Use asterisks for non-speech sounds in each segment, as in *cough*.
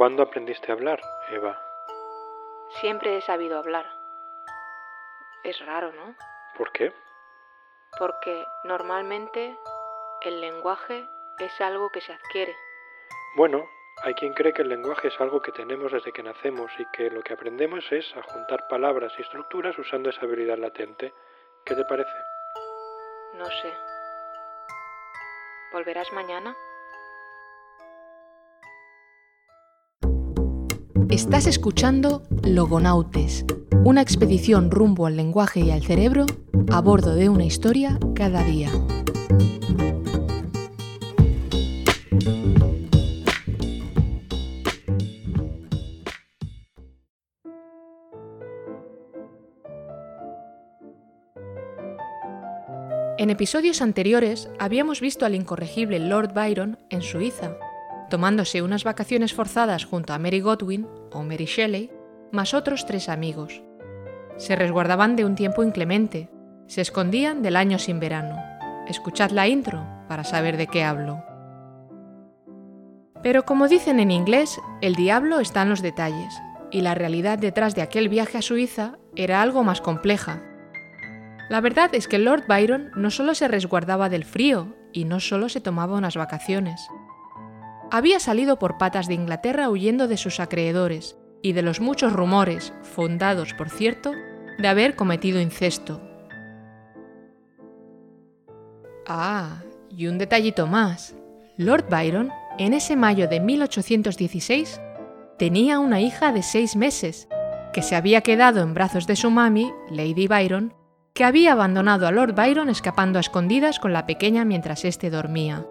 ¿Cuándo aprendiste a hablar, Eva? Siempre he sabido hablar. Es raro, ¿no? ¿Por qué? Porque normalmente el lenguaje es algo que se adquiere. Bueno, hay quien cree que el lenguaje es algo que tenemos desde que nacemos y que lo que aprendemos es a juntar palabras y estructuras usando esa habilidad latente. ¿Qué te parece? No sé. ¿Volverás mañana? Estás escuchando Logonautes, una expedición rumbo al lenguaje y al cerebro a bordo de una historia cada día. En episodios anteriores habíamos visto al incorregible Lord Byron en Suiza, tomándose unas vacaciones forzadas junto a Mary Godwin o Mary Shelley, más otros tres amigos. Se resguardaban de un tiempo inclemente, se escondían del año sin verano. Escuchad la intro para saber de qué hablo. Pero como dicen en inglés, el diablo está en los detalles, y la realidad detrás de aquel viaje a Suiza era algo más compleja la verdad es que Lord Byron no solo se resguardaba del frío y no solo se tomaba unas vacaciones. Había salido por patas de Inglaterra huyendo de sus acreedores y de los muchos rumores, fundados por cierto, de haber cometido incesto. Ah, y un detallito más. Lord Byron, en ese mayo de 1816, tenía una hija de seis meses, que se había quedado en brazos de su mami, Lady Byron, que había abandonado a Lord Byron escapando a escondidas con la pequeña mientras éste dormía.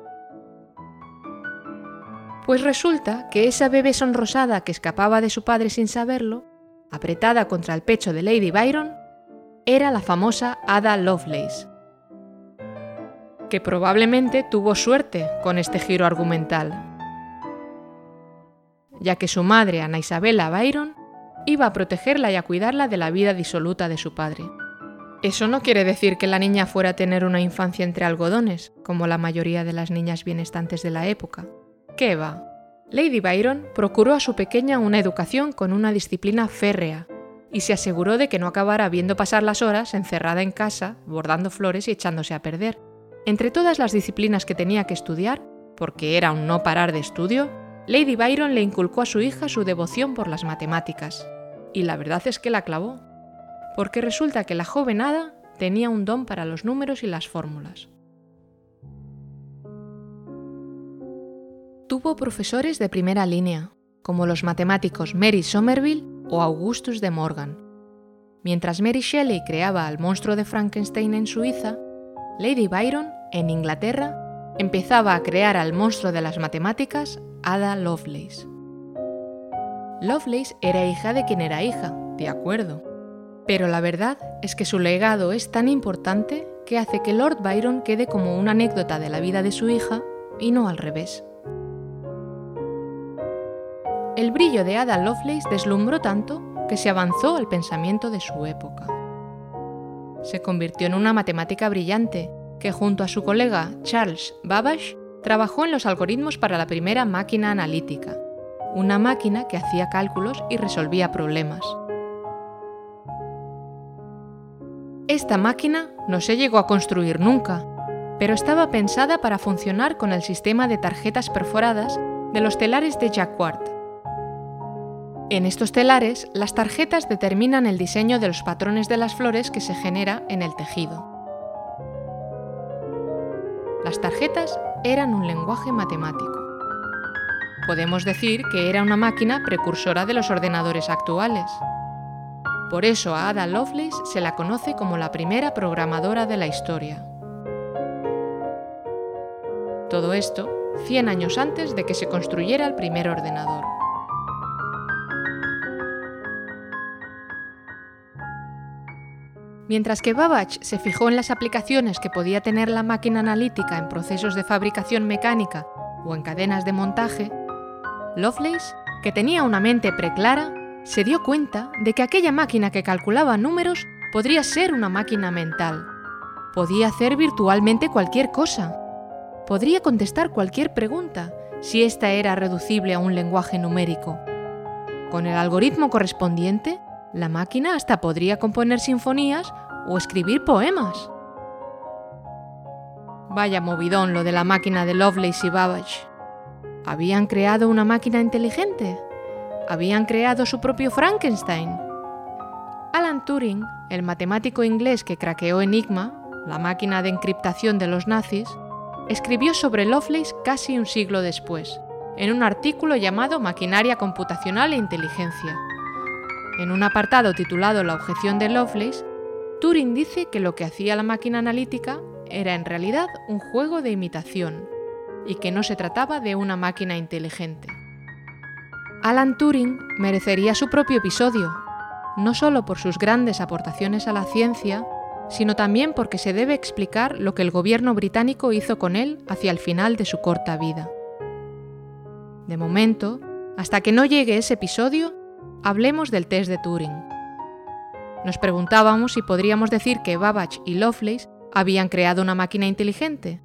Pues resulta que esa bebé sonrosada que escapaba de su padre sin saberlo, apretada contra el pecho de Lady Byron, era la famosa Ada Lovelace, que probablemente tuvo suerte con este giro argumental, ya que su madre, Ana Isabella Byron, iba a protegerla y a cuidarla de la vida disoluta de su padre. Eso no quiere decir que la niña fuera a tener una infancia entre algodones, como la mayoría de las niñas bienestantes de la época. ¿Qué va? Lady Byron procuró a su pequeña una educación con una disciplina férrea y se aseguró de que no acabara viendo pasar las horas encerrada en casa, bordando flores y echándose a perder. Entre todas las disciplinas que tenía que estudiar, porque era un no parar de estudio, Lady Byron le inculcó a su hija su devoción por las matemáticas. Y la verdad es que la clavó porque resulta que la joven hada tenía un don para los números y las fórmulas. Tuvo profesores de primera línea, como los matemáticos Mary Somerville o Augustus de Morgan. Mientras Mary Shelley creaba al monstruo de Frankenstein en Suiza, Lady Byron, en Inglaterra, empezaba a crear al monstruo de las matemáticas, Ada Lovelace. Lovelace era hija de quien era hija, de acuerdo, pero la verdad es que su legado es tan importante que hace que Lord Byron quede como una anécdota de la vida de su hija y no al revés. El brillo de Ada Lovelace deslumbró tanto que se avanzó al pensamiento de su época. Se convirtió en una matemática brillante que junto a su colega Charles Babbage trabajó en los algoritmos para la primera máquina analítica, una máquina que hacía cálculos y resolvía problemas. Esta máquina no se llegó a construir nunca, pero estaba pensada para funcionar con el sistema de tarjetas perforadas de los telares de Jacquard. En estos telares, las tarjetas determinan el diseño de los patrones de las flores que se genera en el tejido. Las tarjetas eran un lenguaje matemático. Podemos decir que era una máquina precursora de los ordenadores actuales. Por eso a Ada Lovelace se la conoce como la primera programadora de la historia. Todo esto 100 años antes de que se construyera el primer ordenador. Mientras que Babbage se fijó en las aplicaciones que podía tener la máquina analítica en procesos de fabricación mecánica o en cadenas de montaje, Lovelace, que tenía una mente preclara, se dio cuenta de que aquella máquina que calculaba números podría ser una máquina mental. Podía hacer virtualmente cualquier cosa. Podría contestar cualquier pregunta si ésta era reducible a un lenguaje numérico. Con el algoritmo correspondiente, la máquina hasta podría componer sinfonías o escribir poemas. Vaya movidón lo de la máquina de Lovelace y Babbage. ¿Habían creado una máquina inteligente? ¿Habían creado su propio Frankenstein? Alan Turing, el matemático inglés que craqueó Enigma, la máquina de encriptación de los nazis, escribió sobre Lovelace casi un siglo después, en un artículo llamado Maquinaria computacional e inteligencia. En un apartado titulado La objeción de Lovelace, Turing dice que lo que hacía la máquina analítica era en realidad un juego de imitación y que no se trataba de una máquina inteligente. Alan Turing merecería su propio episodio, no solo por sus grandes aportaciones a la ciencia, sino también porque se debe explicar lo que el gobierno británico hizo con él hacia el final de su corta vida. De momento, hasta que no llegue ese episodio, hablemos del test de Turing. Nos preguntábamos si podríamos decir que Babbage y Lovelace ¿Habían creado una máquina inteligente?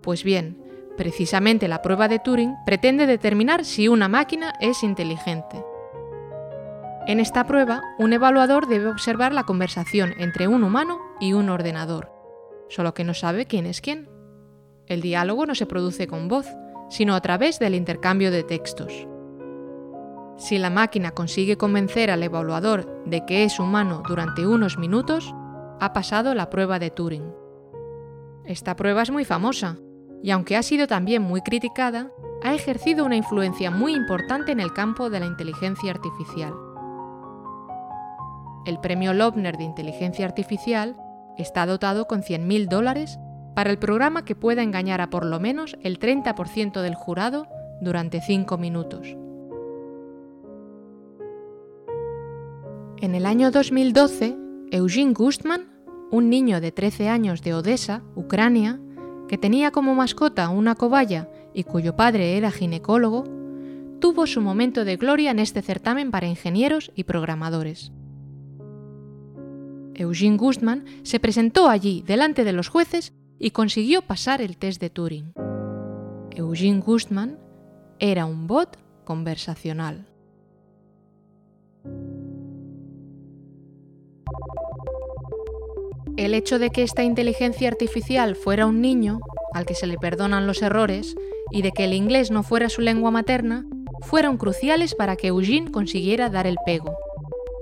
Pues bien, precisamente la prueba de Turing pretende determinar si una máquina es inteligente. En esta prueba, un evaluador debe observar la conversación entre un humano y un ordenador, solo que no sabe quién es quién. El diálogo no se produce con voz, sino a través del intercambio de textos. Si la máquina consigue convencer al evaluador de que es humano durante unos minutos, ha pasado la prueba de Turing. Esta prueba es muy famosa, y aunque ha sido también muy criticada, ha ejercido una influencia muy importante en el campo de la inteligencia artificial. El premio Loebner de Inteligencia Artificial está dotado con 100.000 dólares para el programa que pueda engañar a por lo menos el 30% del jurado durante 5 minutos. En el año 2012, Eugene Gustman un niño de 13 años de Odessa, Ucrania, que tenía como mascota una cobaya y cuyo padre era ginecólogo, tuvo su momento de gloria en este certamen para ingenieros y programadores. Eugene Gustman se presentó allí delante de los jueces y consiguió pasar el test de Turing. Eugene Gustman era un bot conversacional. El hecho de que esta inteligencia artificial fuera un niño, al que se le perdonan los errores, y de que el inglés no fuera su lengua materna, fueron cruciales para que Eugene consiguiera dar el pego.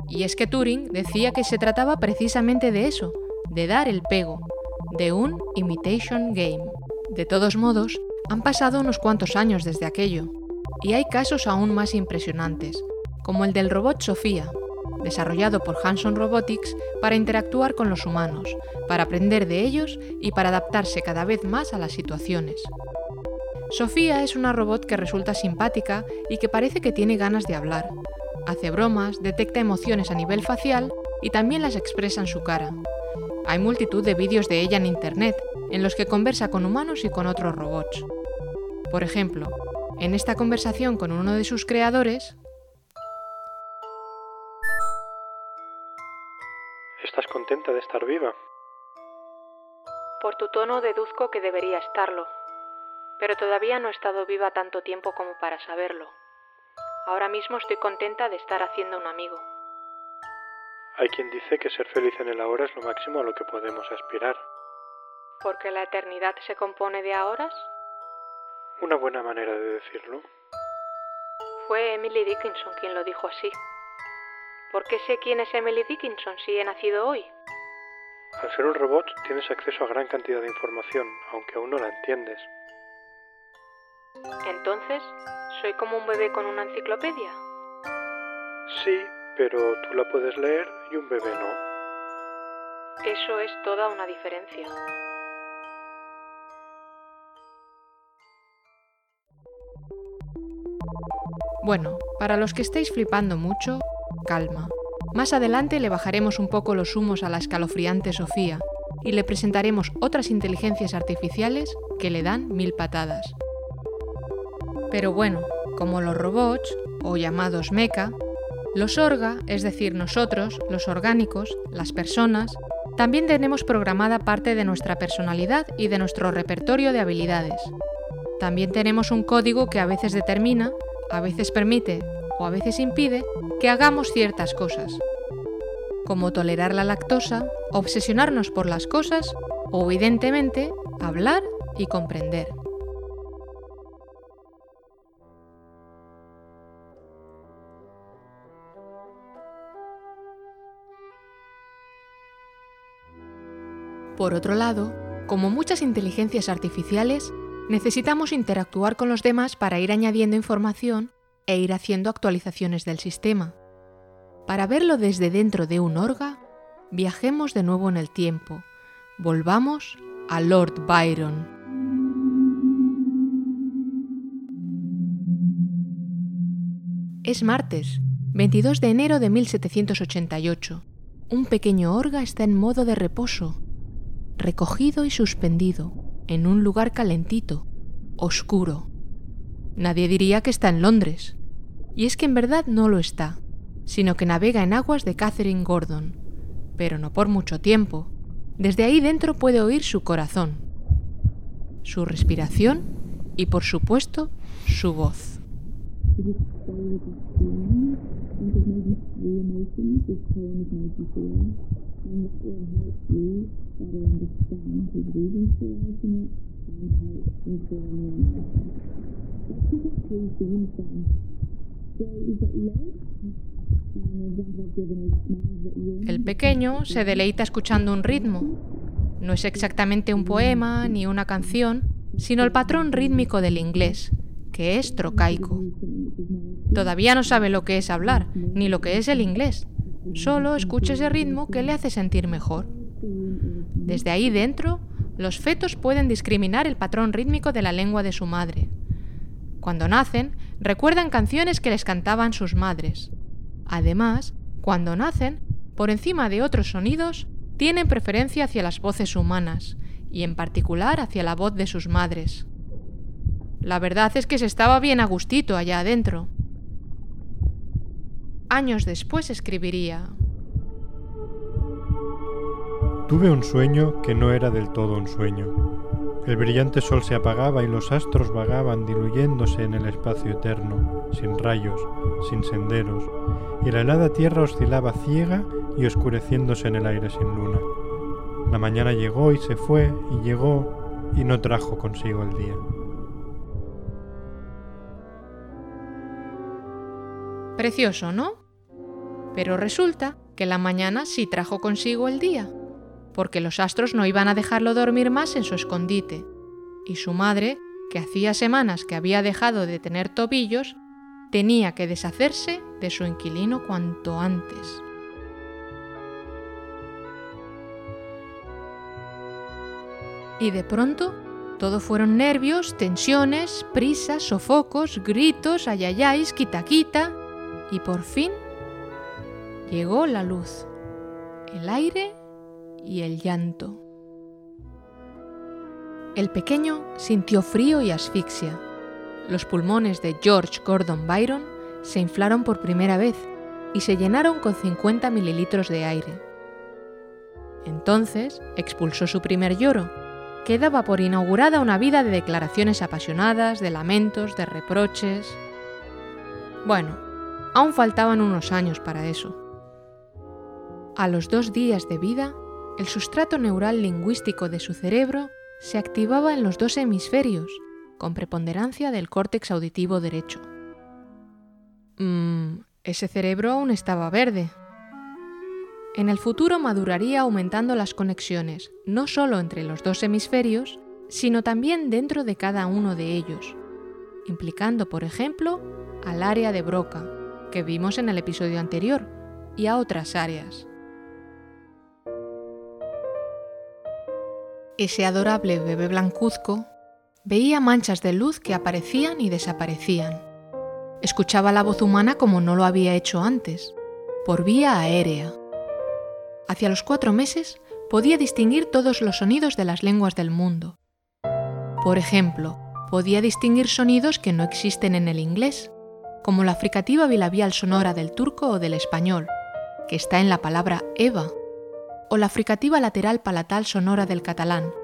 Y es que Turing decía que se trataba precisamente de eso, de dar el pego, de un imitation game. De todos modos, han pasado unos cuantos años desde aquello, y hay casos aún más impresionantes, como el del robot Sofía, desarrollado por Hanson Robotics para interactuar con los humanos, para aprender de ellos y para adaptarse cada vez más a las situaciones. Sofía es una robot que resulta simpática y que parece que tiene ganas de hablar. Hace bromas, detecta emociones a nivel facial y también las expresa en su cara. Hay multitud de vídeos de ella en Internet, en los que conversa con humanos y con otros robots. Por ejemplo, en esta conversación con uno de sus creadores, ¿Estás contenta de estar viva? Por tu tono deduzco que debería estarlo, pero todavía no he estado viva tanto tiempo como para saberlo. Ahora mismo estoy contenta de estar haciendo un amigo. Hay quien dice que ser feliz en el ahora es lo máximo a lo que podemos aspirar. ¿Porque la eternidad se compone de ahora? Una buena manera de decirlo. Fue Emily Dickinson quien lo dijo así. ¿Por qué sé quién es Emily Dickinson si he nacido hoy? Al ser un robot tienes acceso a gran cantidad de información, aunque aún no la entiendes. Entonces, ¿soy como un bebé con una enciclopedia? Sí, pero tú la puedes leer y un bebé no. Eso es toda una diferencia. Bueno, para los que estáis flipando mucho, calma. Más adelante le bajaremos un poco los humos a la escalofriante Sofía y le presentaremos otras inteligencias artificiales que le dan mil patadas. Pero bueno, como los robots, o llamados mecha, los orga, es decir, nosotros, los orgánicos, las personas, también tenemos programada parte de nuestra personalidad y de nuestro repertorio de habilidades. también tenemos un código que a veces determina, a veces permite o a veces impide que hagamos ciertas cosas, como tolerar la lactosa, obsesionarnos por las cosas o evidentemente hablar y comprender. Por otro lado, como muchas inteligencias artificiales, necesitamos interactuar con los demás para ir añadiendo información e ir haciendo actualizaciones del sistema. Para verlo desde dentro de un orga, viajemos de nuevo en el tiempo. Volvamos a Lord Byron. Es martes, 22 de enero de 1788. Un pequeño orga está en modo de reposo recogido y suspendido, en un lugar calentito, oscuro. Nadie diría que está en Londres. Y es que en verdad no lo está, sino que navega en aguas de Catherine Gordon, pero no por mucho tiempo. Desde ahí dentro puede oír su corazón, su respiración y por supuesto su voz. *laughs* El pequeño se deleita escuchando un ritmo. No es exactamente un poema ni una canción, sino el patrón rítmico del inglés, que es trocaico. Todavía no sabe lo que es hablar, ni lo que es el inglés. Solo escucha ese ritmo que le hace sentir mejor. Desde ahí dentro, los fetos pueden discriminar el patrón rítmico de la lengua de su madre. Cuando nacen, recuerdan canciones que les cantaban sus madres. Además, cuando nacen, por encima de otros sonidos, tienen preferencia hacia las voces humanas, y en particular hacia la voz de sus madres. La verdad es que se estaba bien a gustito allá adentro. Años después escribiría, Tuve un sueño que no era del todo un sueño. El brillante sol se apagaba y los astros vagaban diluyéndose en el espacio eterno, sin rayos, sin senderos, y la helada tierra oscilaba ciega y oscureciéndose en el aire sin luna. La mañana llegó y se fue y llegó y no trajo consigo el día. Precioso, ¿no? Pero resulta que la mañana sí trajo consigo el día porque los astros no iban a dejarlo dormir más en su escondite, y su madre, que hacía semanas que había dejado de tener tobillos, tenía que deshacerse de su inquilino cuanto antes. Y de pronto, todo fueron nervios, tensiones, prisas, sofocos, gritos, ayayáis, quita-quita, y por fin llegó la luz, el aire y el llanto. El pequeño sintió frío y asfixia. Los pulmones de George Gordon Byron se inflaron por primera vez y se llenaron con 50 mililitros de aire. Entonces expulsó su primer lloro, que daba por inaugurada una vida de declaraciones apasionadas, de lamentos, de reproches. Bueno, aún faltaban unos años para eso. A los dos días de vida, el sustrato neural lingüístico de su cerebro se activaba en los dos hemisferios, con preponderancia del córtex auditivo derecho. Mmm, ese cerebro aún estaba verde. En el futuro maduraría aumentando las conexiones, no solo entre los dos hemisferios, sino también dentro de cada uno de ellos, implicando, por ejemplo, al área de Broca, que vimos en el episodio anterior, y a otras áreas. Ese adorable bebé blancuzco veía manchas de luz que aparecían y desaparecían. Escuchaba la voz humana como no lo había hecho antes, por vía aérea. Hacia los cuatro meses podía distinguir todos los sonidos de las lenguas del mundo. Por ejemplo, podía distinguir sonidos que no existen en el inglés, como la fricativa bilabial sonora del turco o del español, que está en la palabra Eva o la fricativa lateral palatal sonora del catalán,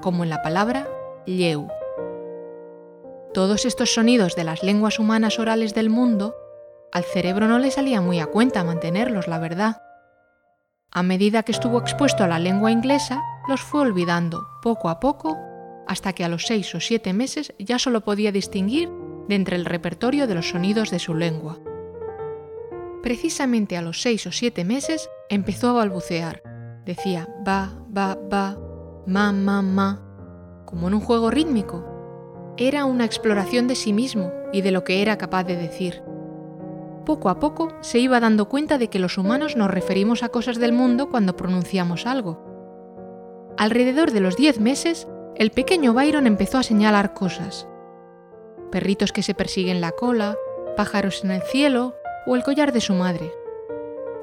como en la palabra lleu. todos estos sonidos de las lenguas humanas orales del mundo, al cerebro no le salía muy a cuenta mantenerlos, la verdad. A medida que estuvo expuesto a la lengua inglesa, los fue olvidando poco a poco, hasta que a los seis o siete meses ya solo podía distinguir de entre el repertorio de los sonidos de su lengua. Precisamente a los seis o siete meses empezó a balbucear. Decía ba, ba, ba, ma, ma, ma, como en un juego rítmico. Era una exploración de sí mismo y de lo que era capaz de decir. Poco a poco se iba dando cuenta de que los humanos nos referimos a cosas del mundo cuando pronunciamos algo. Alrededor de los diez meses, el pequeño Byron empezó a señalar cosas. Perritos que se persiguen la cola, pájaros en el cielo o el collar de su madre.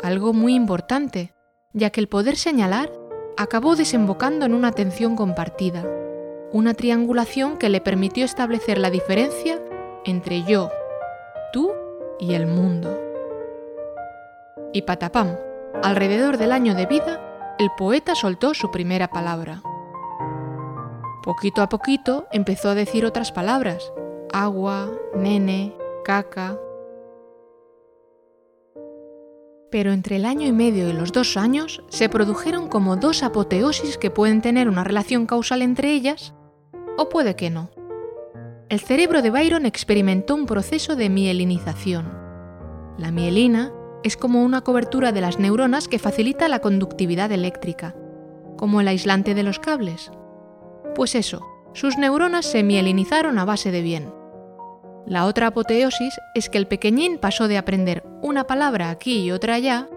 Algo muy importante, ya que el poder señalar acabó desembocando en una atención compartida, una triangulación que le permitió establecer la diferencia entre yo, tú y el mundo. Y patapam, alrededor del año de vida, el poeta soltó su primera palabra. Poquito a poquito empezó a decir otras palabras, agua, nene, caca. Pero entre el año y medio y los dos años se produjeron como dos apoteosis que pueden tener una relación causal entre ellas, o puede que no. El cerebro de Byron experimentó un proceso de mielinización. La mielina es como una cobertura de las neuronas que facilita la conductividad eléctrica, como el aislante de los cables. Pues eso, sus neuronas se mielinizaron a base de bien. La otra apoteosis es que el pequeñín pasó de aprender una palabra aquí y otra allá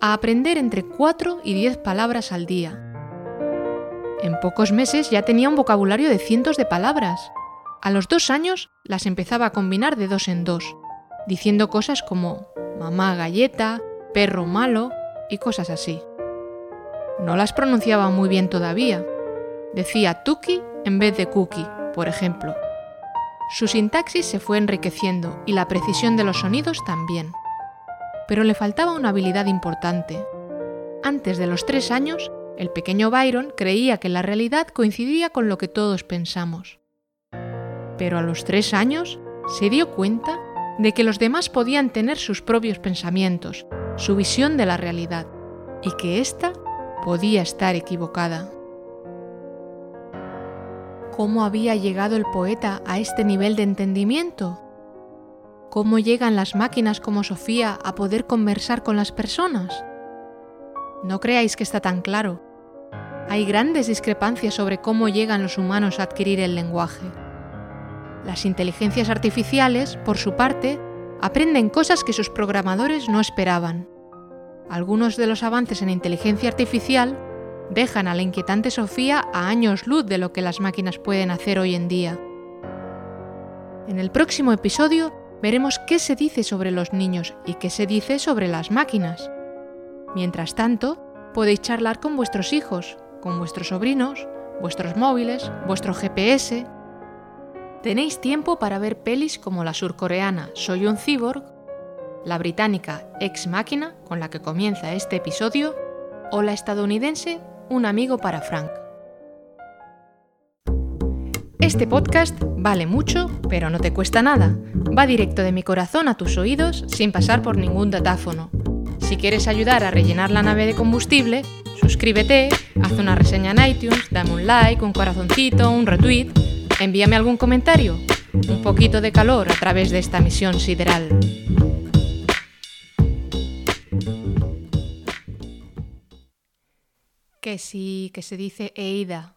a aprender entre 4 y 10 palabras al día. En pocos meses ya tenía un vocabulario de cientos de palabras. A los dos años las empezaba a combinar de dos en dos, diciendo cosas como mamá galleta, perro malo y cosas así. No las pronunciaba muy bien todavía. Decía tuki en vez de cookie, por ejemplo. Su sintaxis se fue enriqueciendo y la precisión de los sonidos también. Pero le faltaba una habilidad importante. Antes de los tres años, el pequeño Byron creía que la realidad coincidía con lo que todos pensamos. Pero a los tres años se dio cuenta de que los demás podían tener sus propios pensamientos, su visión de la realidad, y que ésta podía estar equivocada cómo había llegado el poeta a este nivel de entendimiento. ¿Cómo llegan las máquinas como Sofía a poder conversar con las personas? No creáis que está tan claro. Hay grandes discrepancias sobre cómo llegan los humanos a adquirir el lenguaje. Las inteligencias artificiales, por su parte, aprenden cosas que sus programadores no esperaban. Algunos de los avances en inteligencia artificial dejan a la inquietante Sofía a años luz de lo que las máquinas pueden hacer hoy en día. En el próximo episodio veremos qué se dice sobre los niños y qué se dice sobre las máquinas. Mientras tanto, podéis charlar con vuestros hijos, con vuestros sobrinos, vuestros móviles, vuestro GPS. Tenéis tiempo para ver pelis como la surcoreana Soy un cyborg, la británica Ex Máquina, con la que comienza este episodio, o la estadounidense un amigo para Frank. Este podcast vale mucho, pero no te cuesta nada. Va directo de mi corazón a tus oídos sin pasar por ningún datáfono. Si quieres ayudar a rellenar la nave de combustible, suscríbete, haz una reseña en iTunes, dame un like, un corazoncito, un retweet, envíame algún comentario, un poquito de calor a través de esta misión sideral. Que sí, que se dice Eida,